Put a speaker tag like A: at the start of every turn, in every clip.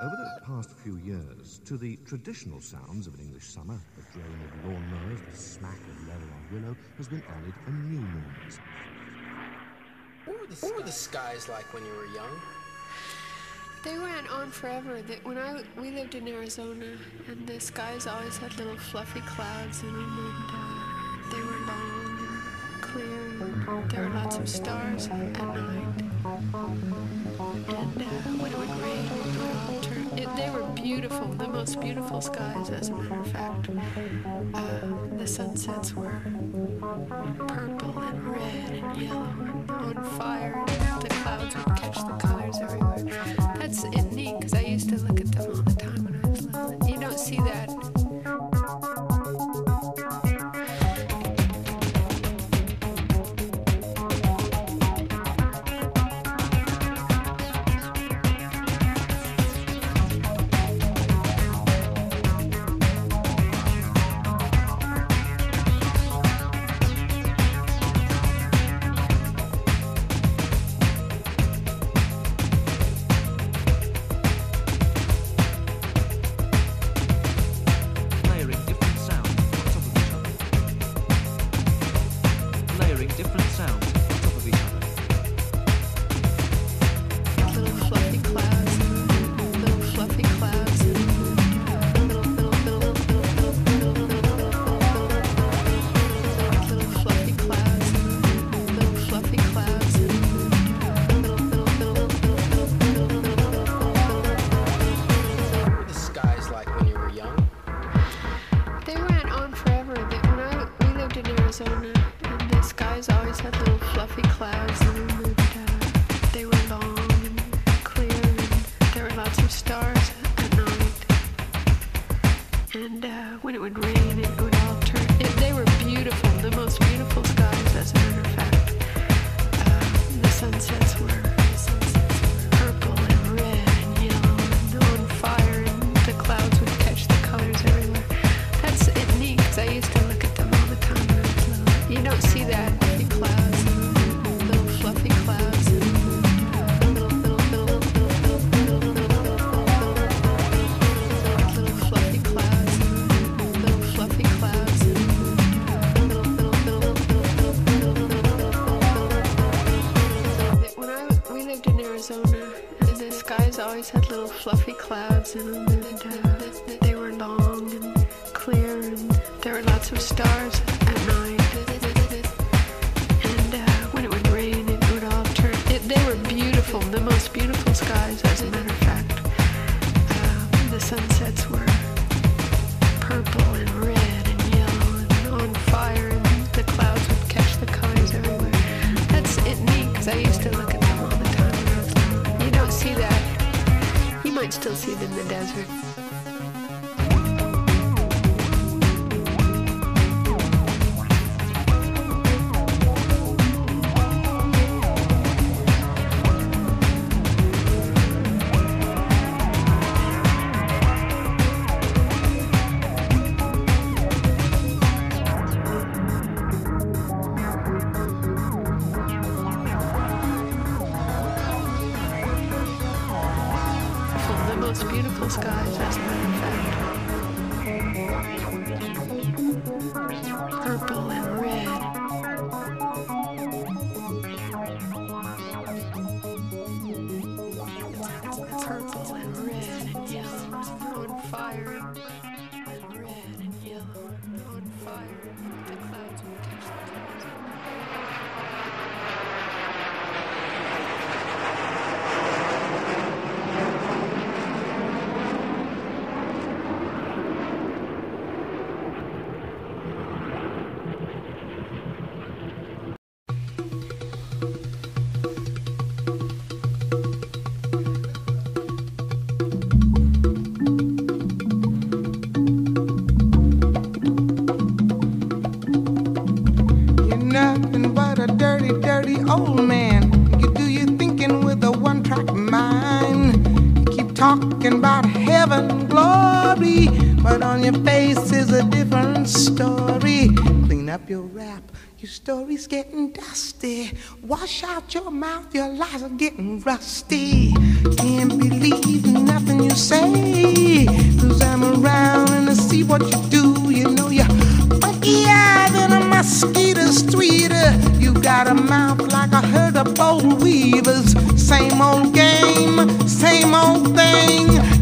A: Over the past few years, to the traditional sounds of an English summer, the drone of lawnmowers, the smack of leather on willow, has been added a new noise.
B: What were, the, what were the skies like when you were young?
C: They went on forever. They, when I we lived in Arizona, and the skies always had little fluffy clouds in them, and uh, they were long and clear. And there were lots of stars at night. And uh, when it would rain, beautiful, the most beautiful skies, as a matter of fact. Uh, the sunsets were purple and red and yellow and on fire. And the clouds would catch the colors everywhere. That's neat because I used to look at them all the time when I was little. You don't see that. Always had little fluffy clouds in them, and uh, they were long and clear, and there were lots of stars
D: old man. You do your thinking with a one track mind. You keep talking about heaven, glory, but on your face is a different story. Clean up your rap. Your story's getting dusty. Wash out your mouth, your lies are getting rusty. Can't believe nothing you say. Cause I'm around and I see what you do. You know you're eyes and a mosquito sweet. You got a mouth like a herd of old weavers. Same old game, same old thing.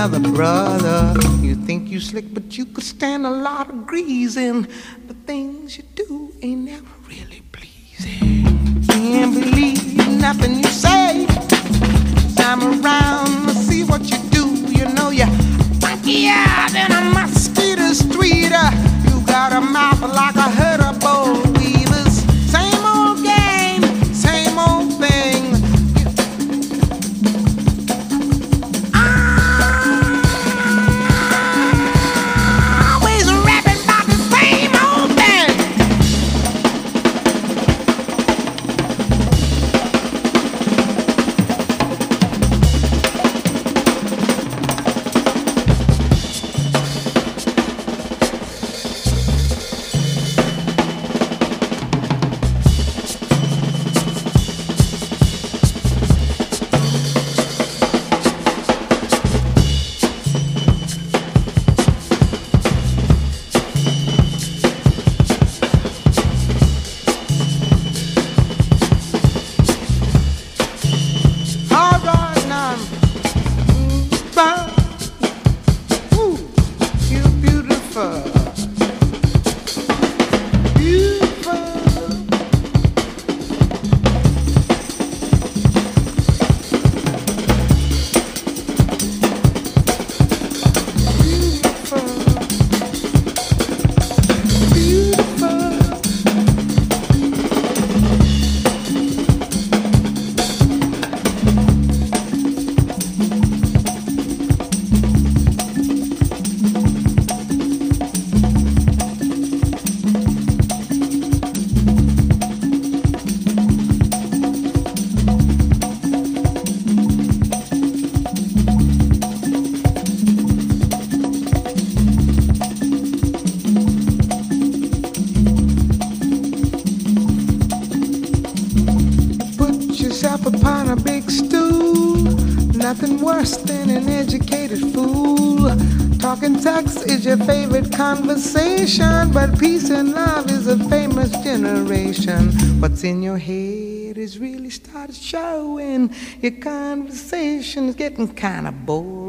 D: another brother. You think you slick, but you could stand a lot of greasing. The things you do ain't never really pleasing. Can't believe nothing you say. I'm around, to see what you do. You know you're funkier than a mosquito's tweeter. You got a mouth like a herd. attention. What's in your head is really started showing. Your conversation is getting kind of boring.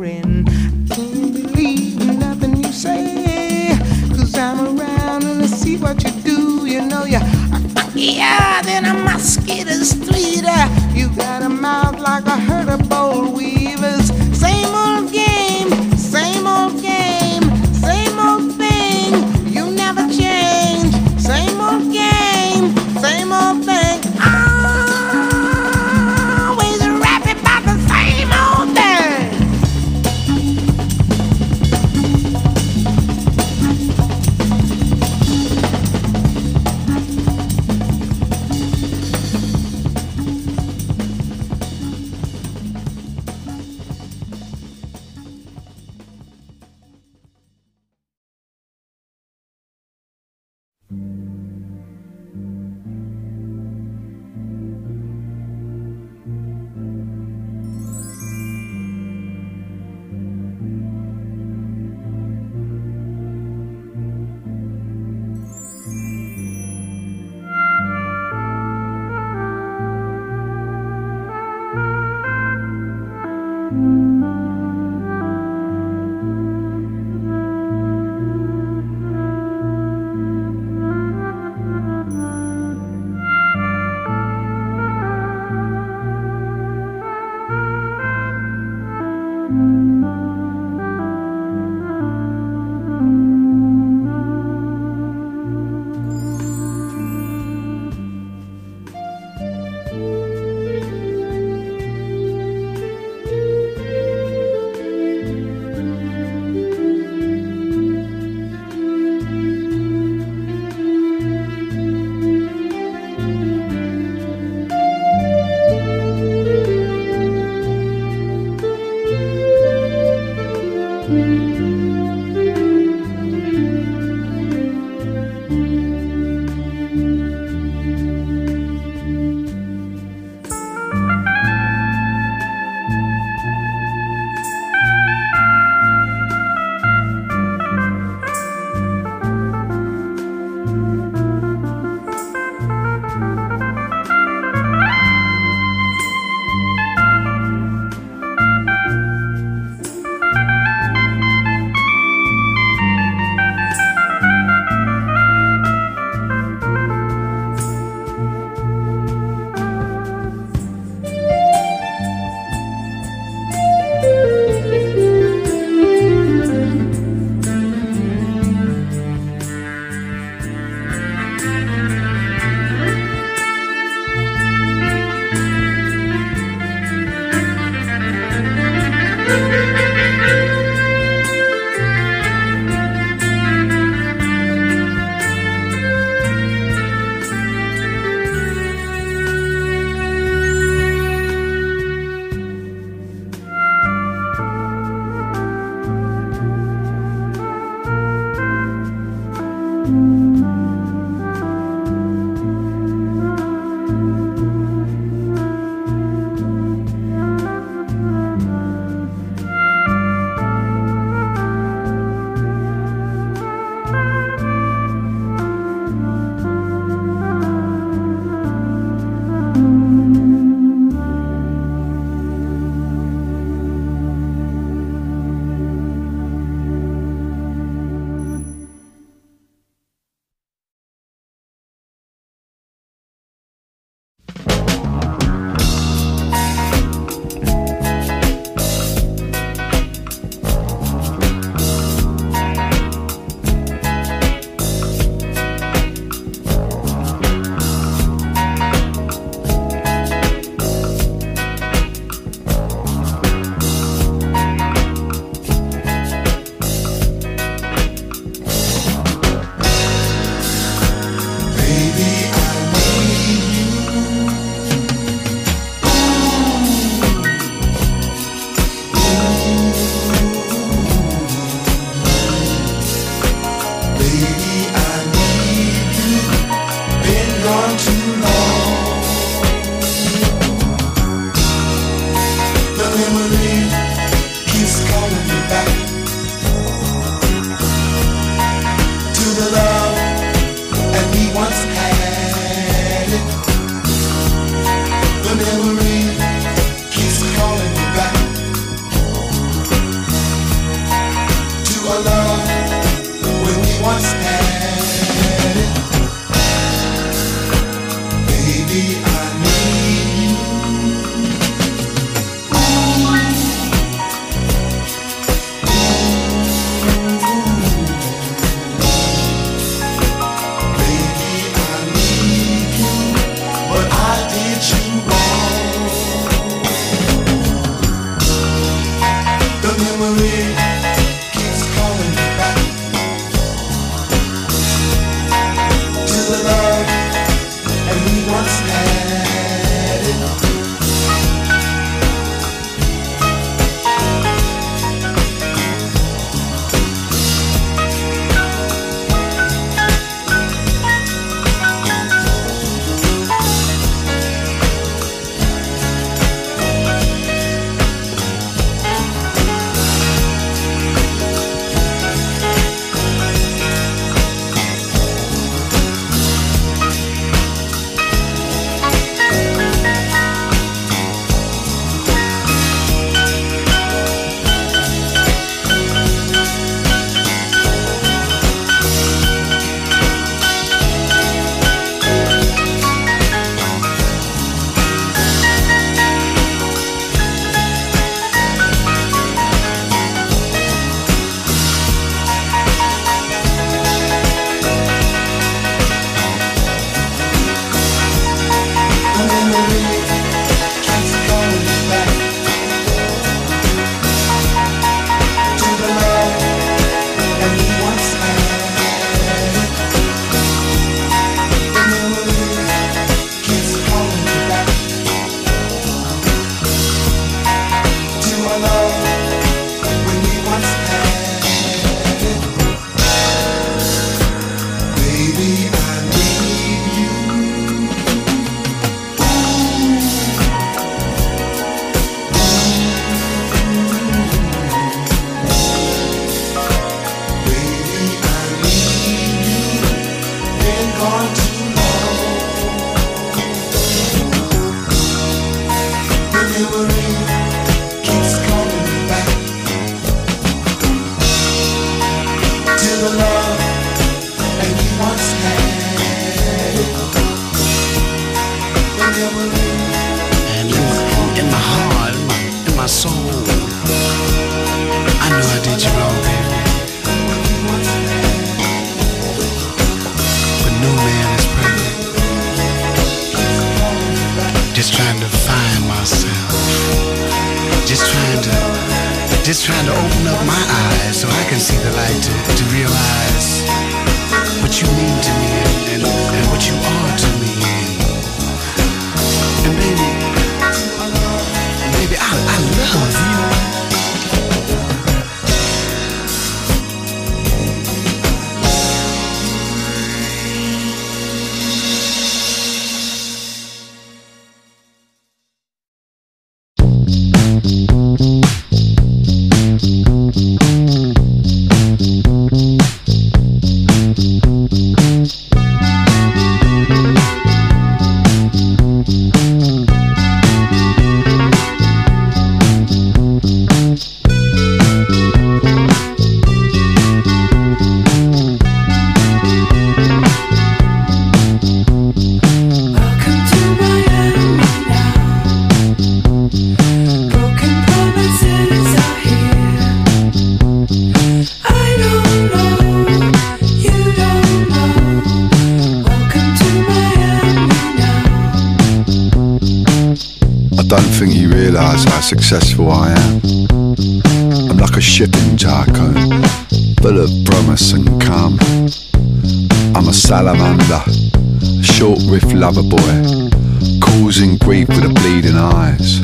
E: another boy, causing grief with a bleeding eyes.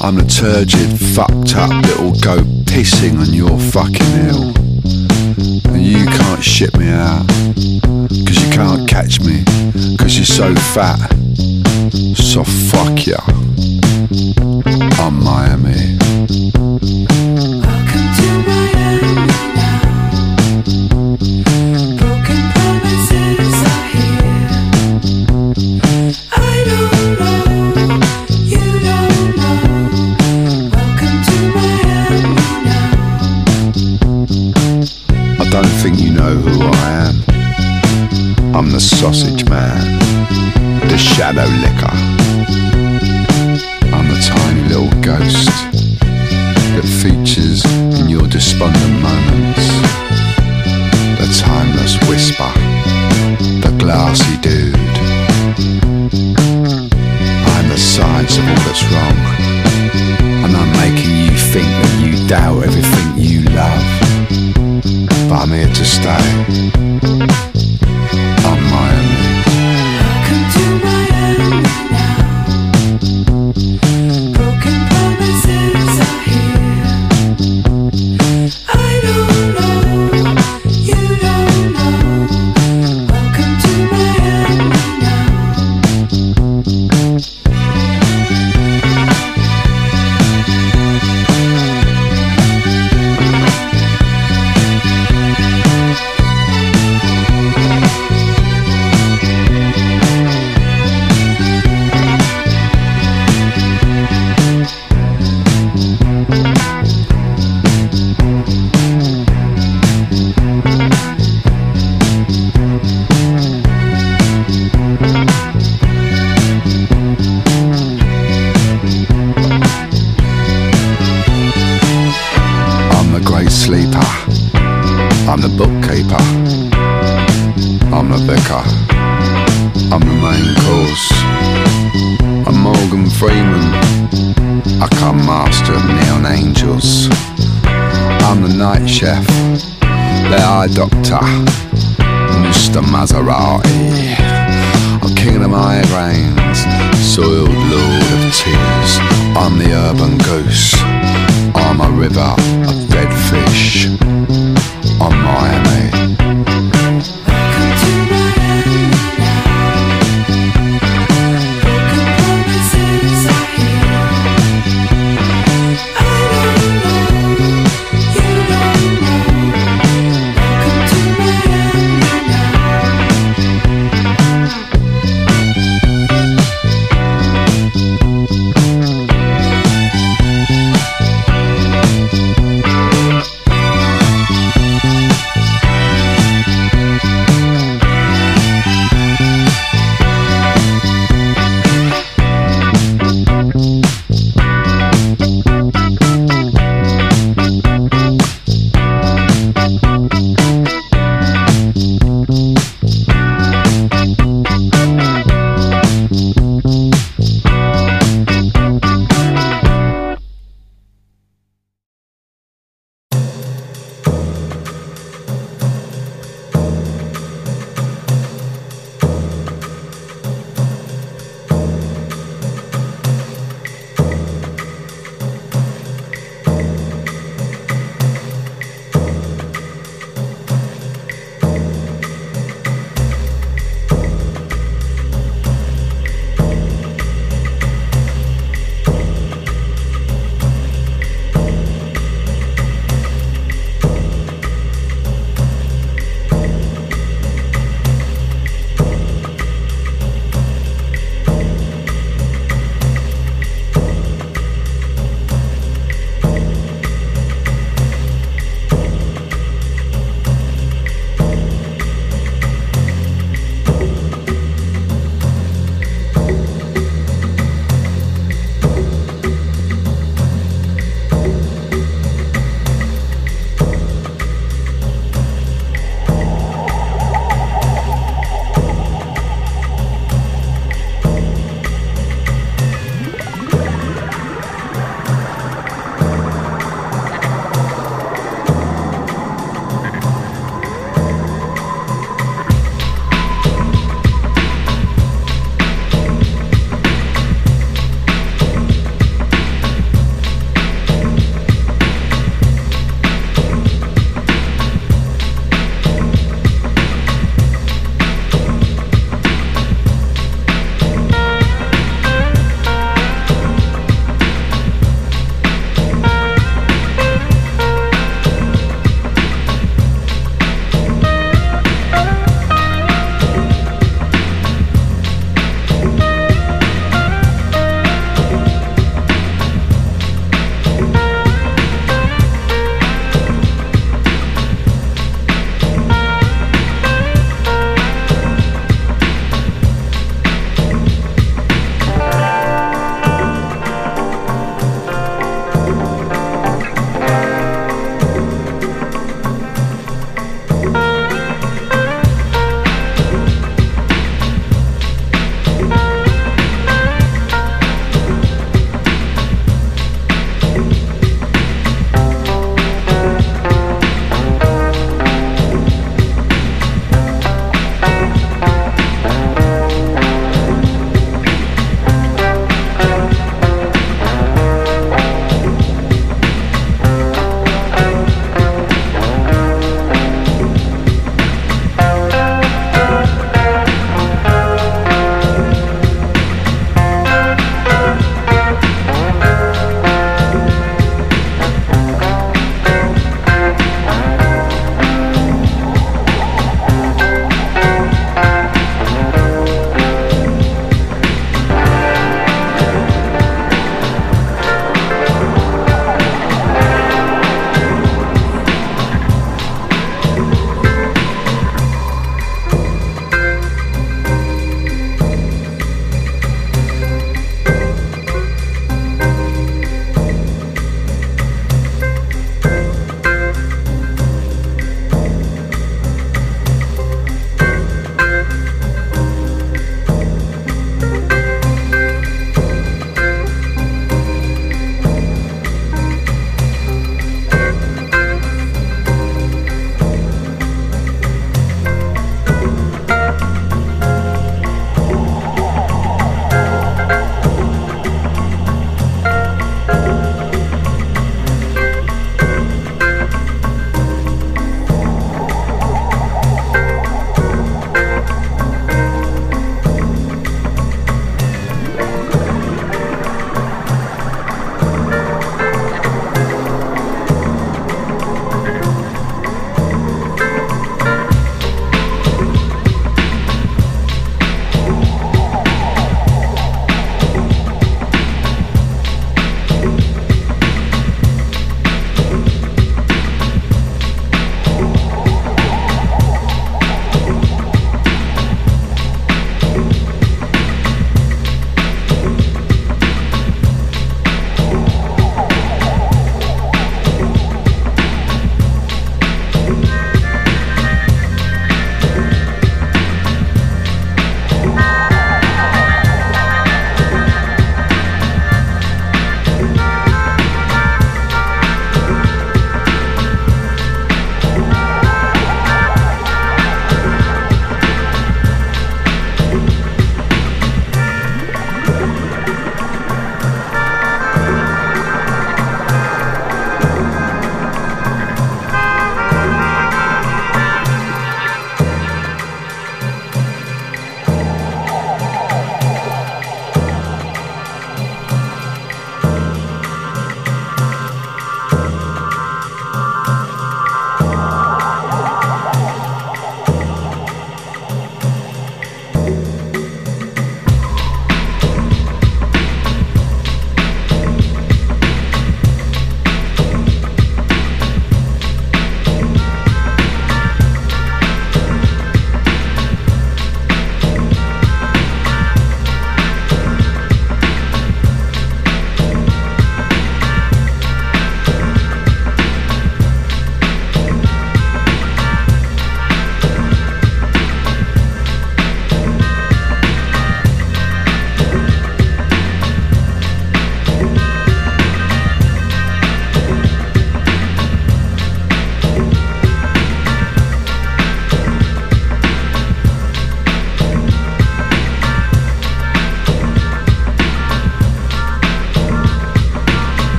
E: I'm the turgid, fucked up little goat pissing on your fucking hill. And you can't shit me out, cause you can't catch me, cause you're so fat. So fuck ya. I'm Miami. Sausage Man, the Shadow Licker. boss. I'm the night chef, the eye doctor, Mr. Maserati. I'm king of the migraines, soiled lord of tears. I'm the urban goose. I'm a river, a dead fish. I'm Miami.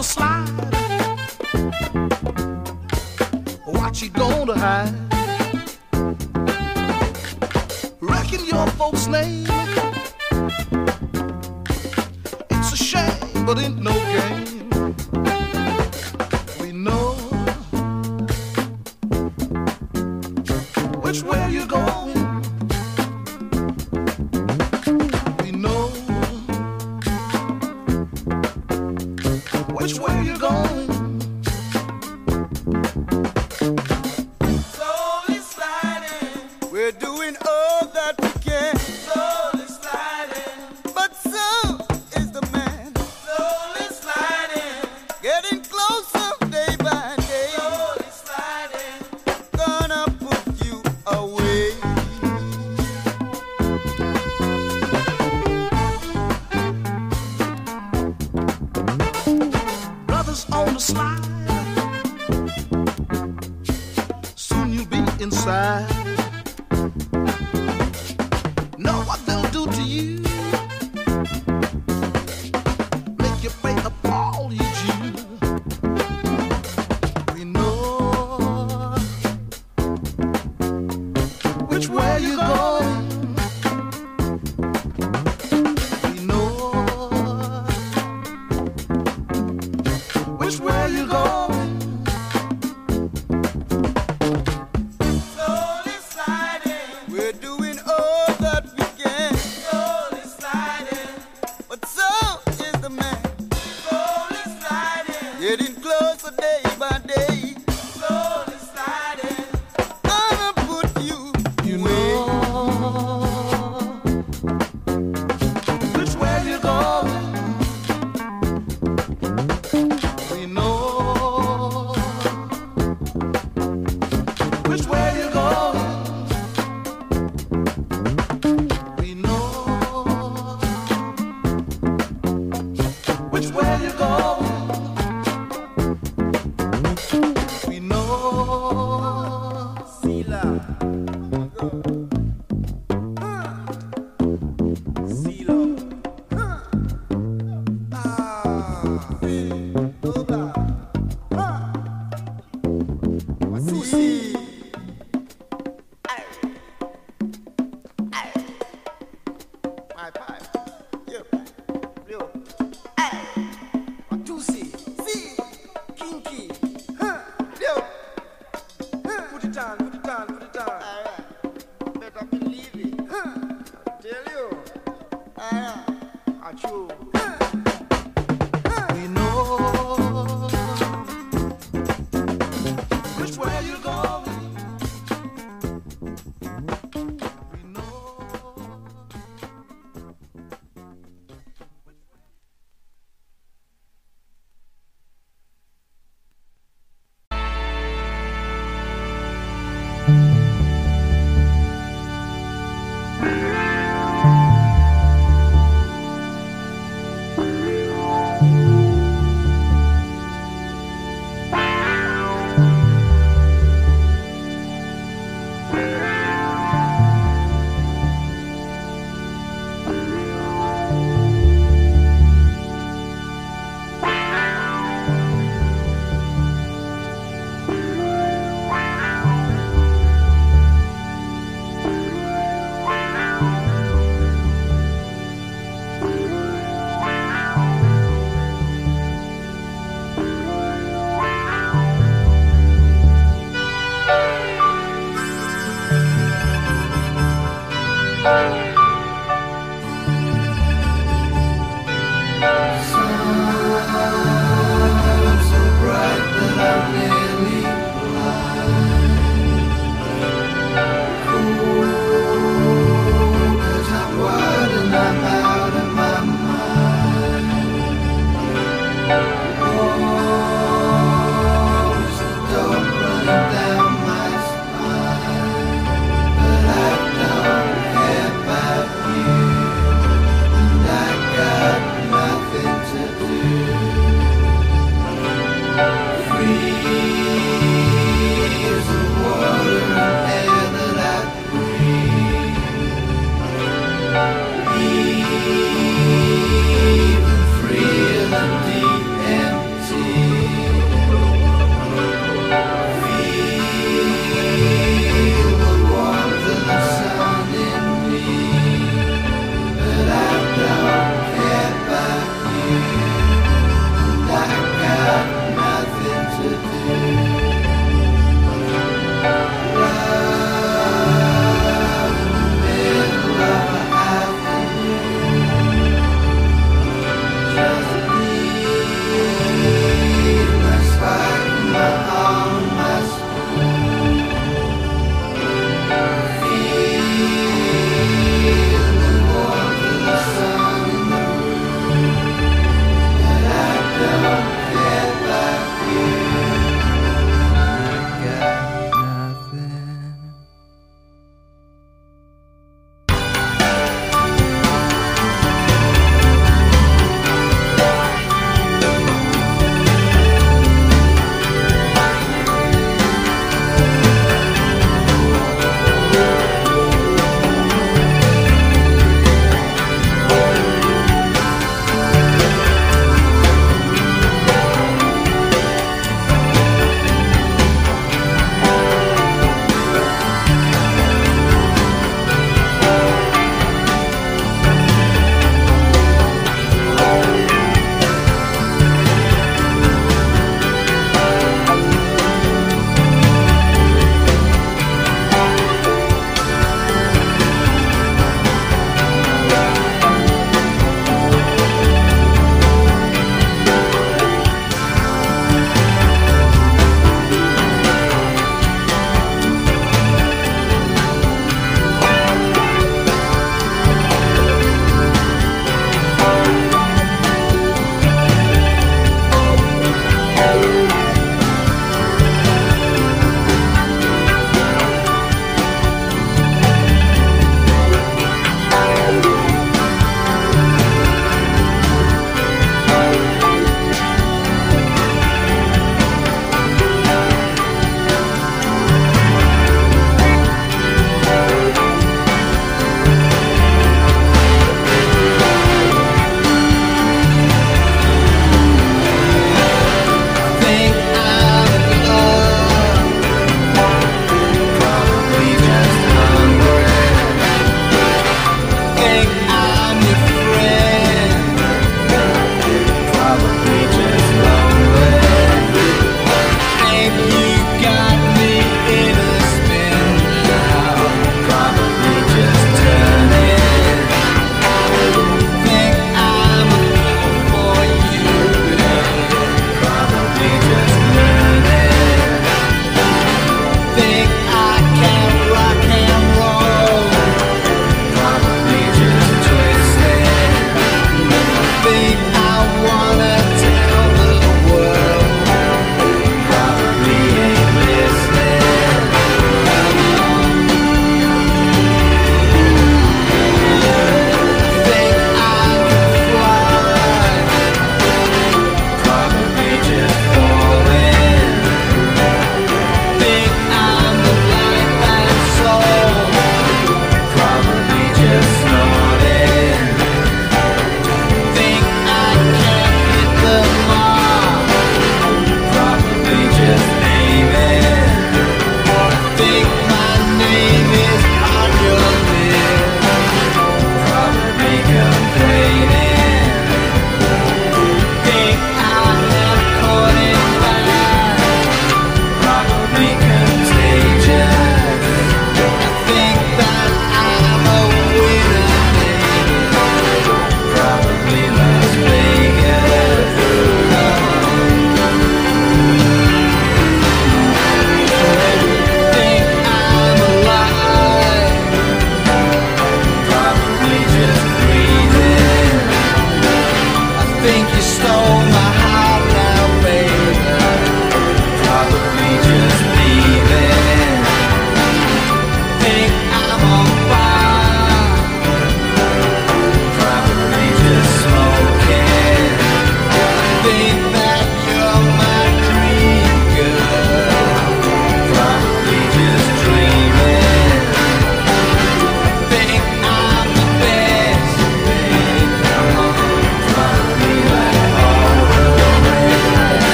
F: gonna slide? What you gonna hide? Reckon your folks' name. It's a shame, but ain't no game.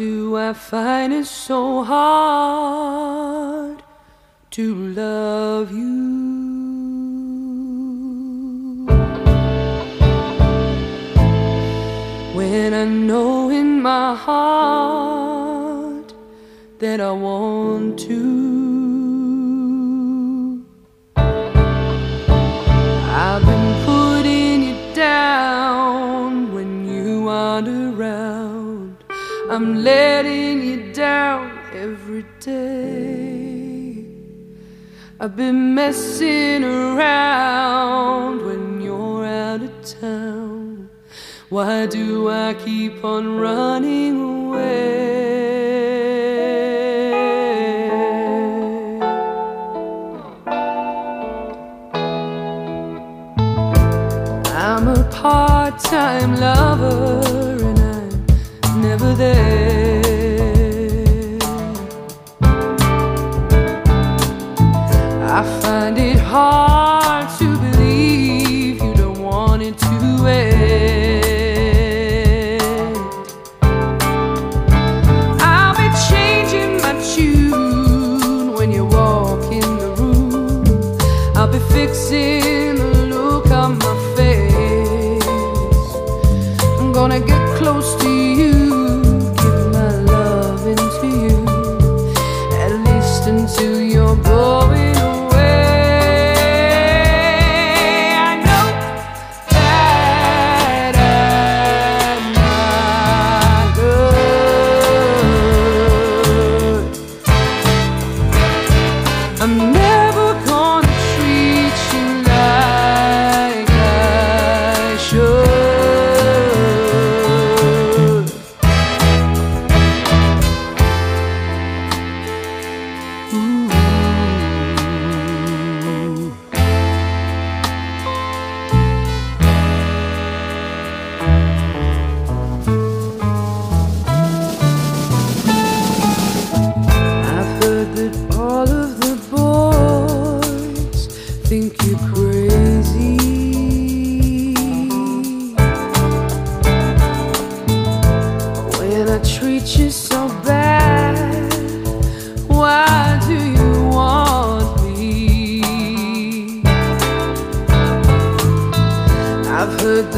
G: I
H: find it so hard to love you? When I know in my heart that I want to. I'm letting you down every day. I've been messing around when you're out of town. Why do I keep on running away? I'm a part time lover I find it hard to believe you don't want it to end.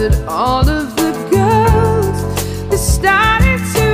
H: that all of the girls. They started to